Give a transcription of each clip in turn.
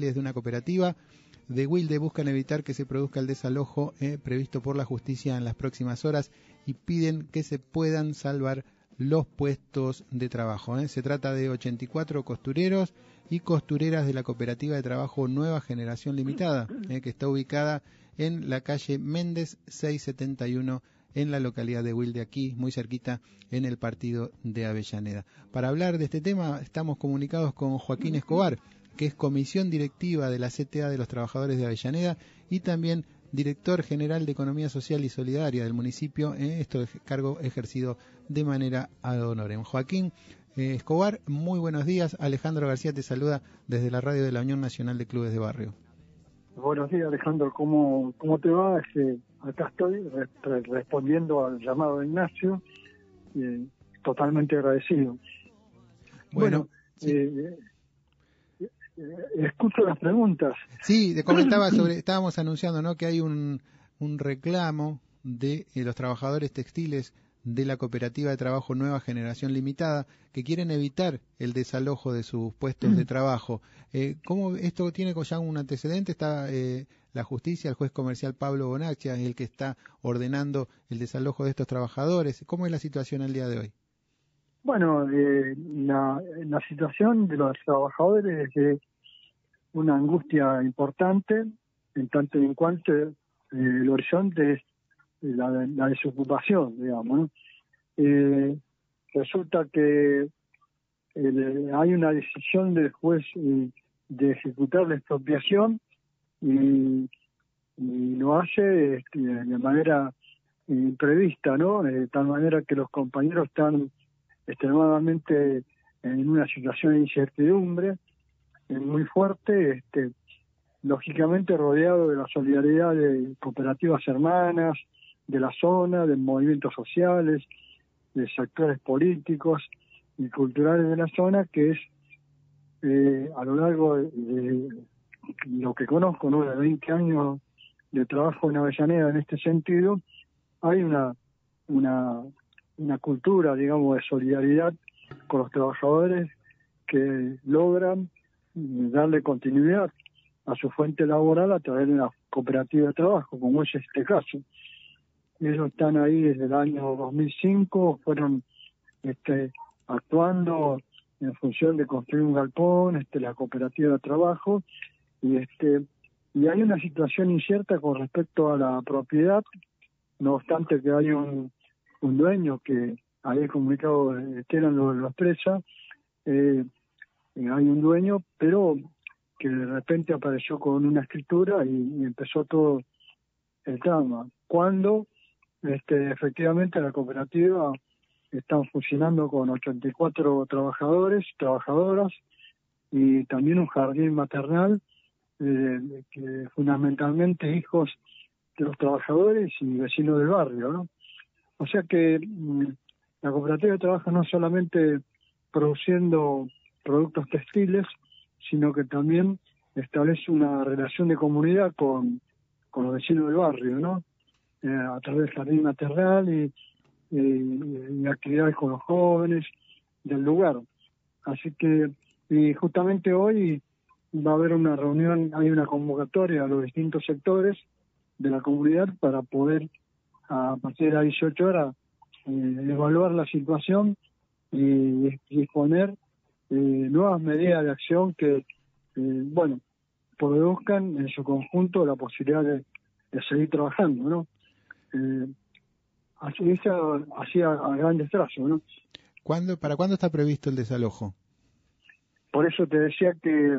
de una cooperativa de Wilde buscan evitar que se produzca el desalojo eh, previsto por la justicia en las próximas horas y piden que se puedan salvar los puestos de trabajo. ¿eh? Se trata de 84 costureros y costureras de la cooperativa de trabajo Nueva Generación Limitada, ¿eh? que está ubicada en la calle Méndez 671 en la localidad de Wilde, aquí muy cerquita en el partido de Avellaneda. Para hablar de este tema estamos comunicados con Joaquín Escobar, que es comisión directiva de la CTA de los Trabajadores de Avellaneda y también director general de Economía Social y Solidaria del municipio, eh, esto es cargo ejercido de manera ad honorem. Joaquín eh, Escobar, muy buenos días. Alejandro García te saluda desde la radio de la Unión Nacional de Clubes de Barrio. Buenos días, Alejandro. ¿Cómo, cómo te va? Este, acá estoy respondiendo al llamado de Ignacio, eh, totalmente agradecido. Bueno, eh, escucho las preguntas. Sí, te comentaba sobre, estábamos anunciando ¿no? que hay un, un reclamo de eh, los trabajadores textiles de la cooperativa de trabajo Nueva Generación Limitada que quieren evitar el desalojo de sus puestos de trabajo. Eh, ¿Cómo esto tiene ya un antecedente? Está eh, la justicia, el juez comercial Pablo Bonaccia es el que está ordenando el desalojo de estos trabajadores. ¿Cómo es la situación al día de hoy? Bueno, eh, la, la, situación de los trabajadores es de una angustia importante, en tanto en cuanto eh, el horizonte es la, la desocupación, digamos. Eh, resulta que hay una decisión del juez eh, de ejecutar la expropiación y, y lo hace este, de manera imprevista, ¿no? De tal manera que los compañeros están extremadamente en una situación de incertidumbre muy fuerte, este, lógicamente rodeado de la solidaridad de cooperativas hermanas, de la zona, de movimientos sociales, de sectores políticos y culturales de la zona, que es eh, a lo largo de, lo que conozco, ¿no? de 20 años de trabajo en Avellaneda en este sentido, hay una, una una cultura, digamos, de solidaridad con los trabajadores que logran darle continuidad a su fuente laboral a través de una cooperativa de trabajo, como es este caso. Ellos están ahí desde el año 2005, fueron este, actuando en función de construir un galpón, este, la cooperativa de trabajo, y este y hay una situación incierta con respecto a la propiedad, no obstante que hay un un dueño que había comunicado que eran los, los presas, eh, eh, hay un dueño, pero que de repente apareció con una escritura y, empezó todo el drama. Cuando este, efectivamente la cooperativa está funcionando con 84 trabajadores, trabajadoras y también un jardín maternal eh, que fundamentalmente hijos de los trabajadores y vecinos del barrio, ¿no? O sea que mm, la cooperativa trabaja no solamente produciendo productos textiles, sino que también establece una relación de comunidad con, con los vecinos del barrio, ¿no? Eh, a través del jardín maternal y, y, actividades con los jóvenes del lugar. Así que, y justamente hoy va a haber una reunión, hay una convocatoria a los distintos sectores de la comunidad para poder a partir de las 18 horas eh, evaluar la situación y disponer nuevas medidas de acción que, eh, bueno, produzcan en su conjunto la posibilidad de, seguir trabajando, ¿no? así, así a, grandes trazos, ¿no? ¿Cuándo, ¿Para cuándo está previsto el desalojo? Por eso te decía que,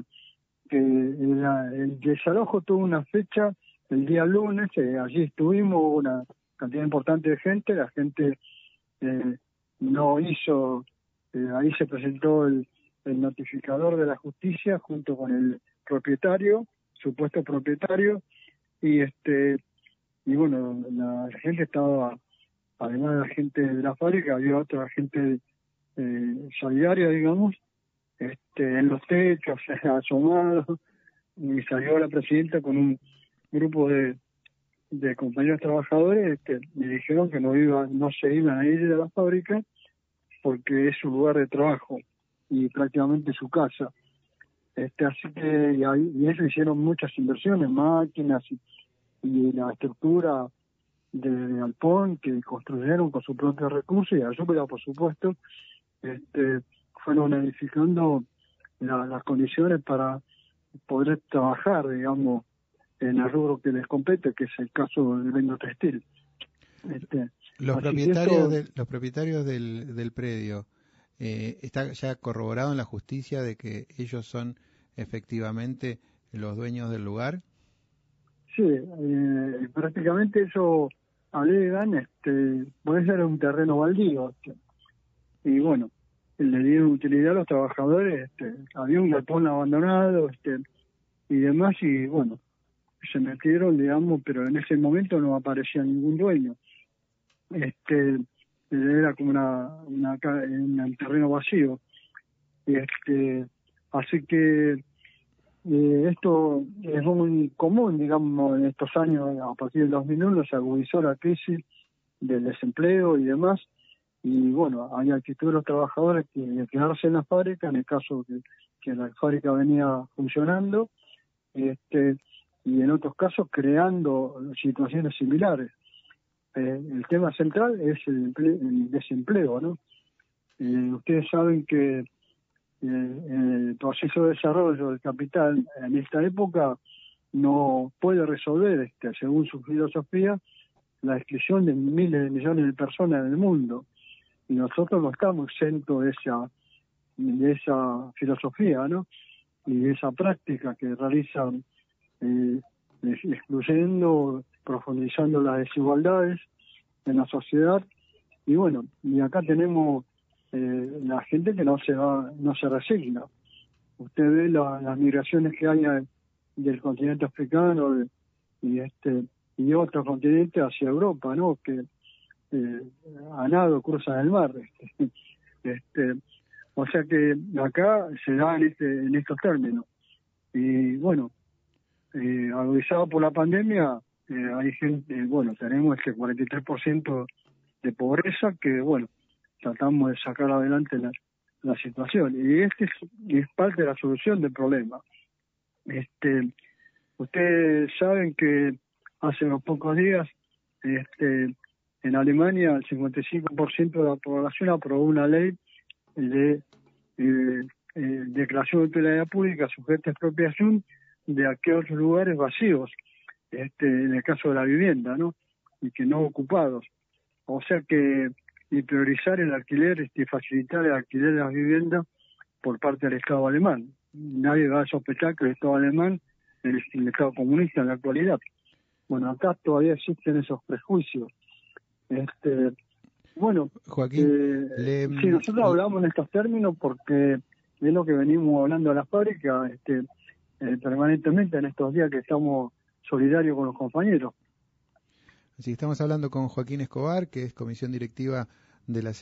que el desalojo tuvo una fecha el día lunes, allí estuvimos, una cantidad importante de gente, la gente eh, no hizo, eh, ahí se presentó el, notificador de la justicia junto con el propietario, supuesto propietario, y este y bueno, la, gente estaba, además de la gente de la fábrica, había otra gente eh, solidaria, digamos, este, en los techos, asomados, y salió la presidenta con un grupo de, de compañeros trabajadores que me dijeron que no iban, no se iban a ir de la fábrica porque es su lugar de trabajo y prácticamente su casa. Este, así que y, ahí, y eso hicieron muchas inversiones, máquinas y, y la estructura de, de Alpón que construyeron con sus propios recursos y ayuda, por supuesto, este, fueron edificando las condiciones para poder trabajar, digamos, en el rubro que les compete, que es el caso del vendo textil. Este, los propietarios, los propietarios del, del predio, eh, ¿está ya corroborado en la justicia de que ellos son efectivamente los dueños del lugar? Sí, eh, prácticamente eso alegan, este, puede ser un terreno baldío. Este, y bueno, le dieron utilidad a los trabajadores, este, había un galpón abandonado este, y demás, y bueno, se metieron, digamos, pero en ese momento no aparecía ningún dueño. Este, era como una, una el terreno vacío. Este, así que eh, esto es muy común, digamos, en estos años, a partir del 2001 se agudizó la crisis del desempleo y demás, y bueno, hay actitud de los trabajadores que quedarse en la fábrica, en el caso que, que la fábrica venía funcionando, este, y en otros casos creando situaciones similares. Eh, el tema central es el, el desempleo, ¿no? Eh, ustedes saben que eh, el proceso de desarrollo del capital en esta época no puede resolver, este, según su filosofía, la exclusión de miles de millones de personas en el mundo y nosotros no estamos exentos de esa, de esa filosofía, ¿no? Y de esa práctica que realizan eh, excluyendo, profundizando las desigualdades en la sociedad. Y bueno, y acá tenemos eh, la gente que no se va, no se resigna. Usted ve las migraciones que hay del continente africano y este y otros continentes hacia Europa, ¿no? Que eh, a nado cruzan el mar. Este, este, o sea que acá se da en, este, en estos términos. Y bueno, eh, agudizado por la pandemia, eh, hay gente, bueno, tenemos este 43% de pobreza que, bueno, tratamos de sacar adelante la, la situación. Y este es, es parte de la solución del problema. Este, ustedes saben que hace unos pocos días este, en Alemania, el 55% de la población aprobó una ley de eh, eh, declaración de utilidad pública sujeta a expropiación de aquellos lugares vacíos, este, en el caso de la vivienda, ¿no? Y que no ocupados. O sea que y priorizar el alquiler este, y facilitar el alquiler de las viviendas por parte del Estado alemán. Nadie va a sospechar que el Estado alemán es el Estado comunista en la actualidad. Bueno, acá todavía existen esos prejuicios este, bueno, Joaquín, eh, sí, nosotros hablamos en estos términos porque es lo que venimos hablando a la fábrica este, eh, permanentemente en estos días que estamos solidarios con los compañeros. Sí, estamos hablando con Joaquín Escobar, que es comisión directiva de la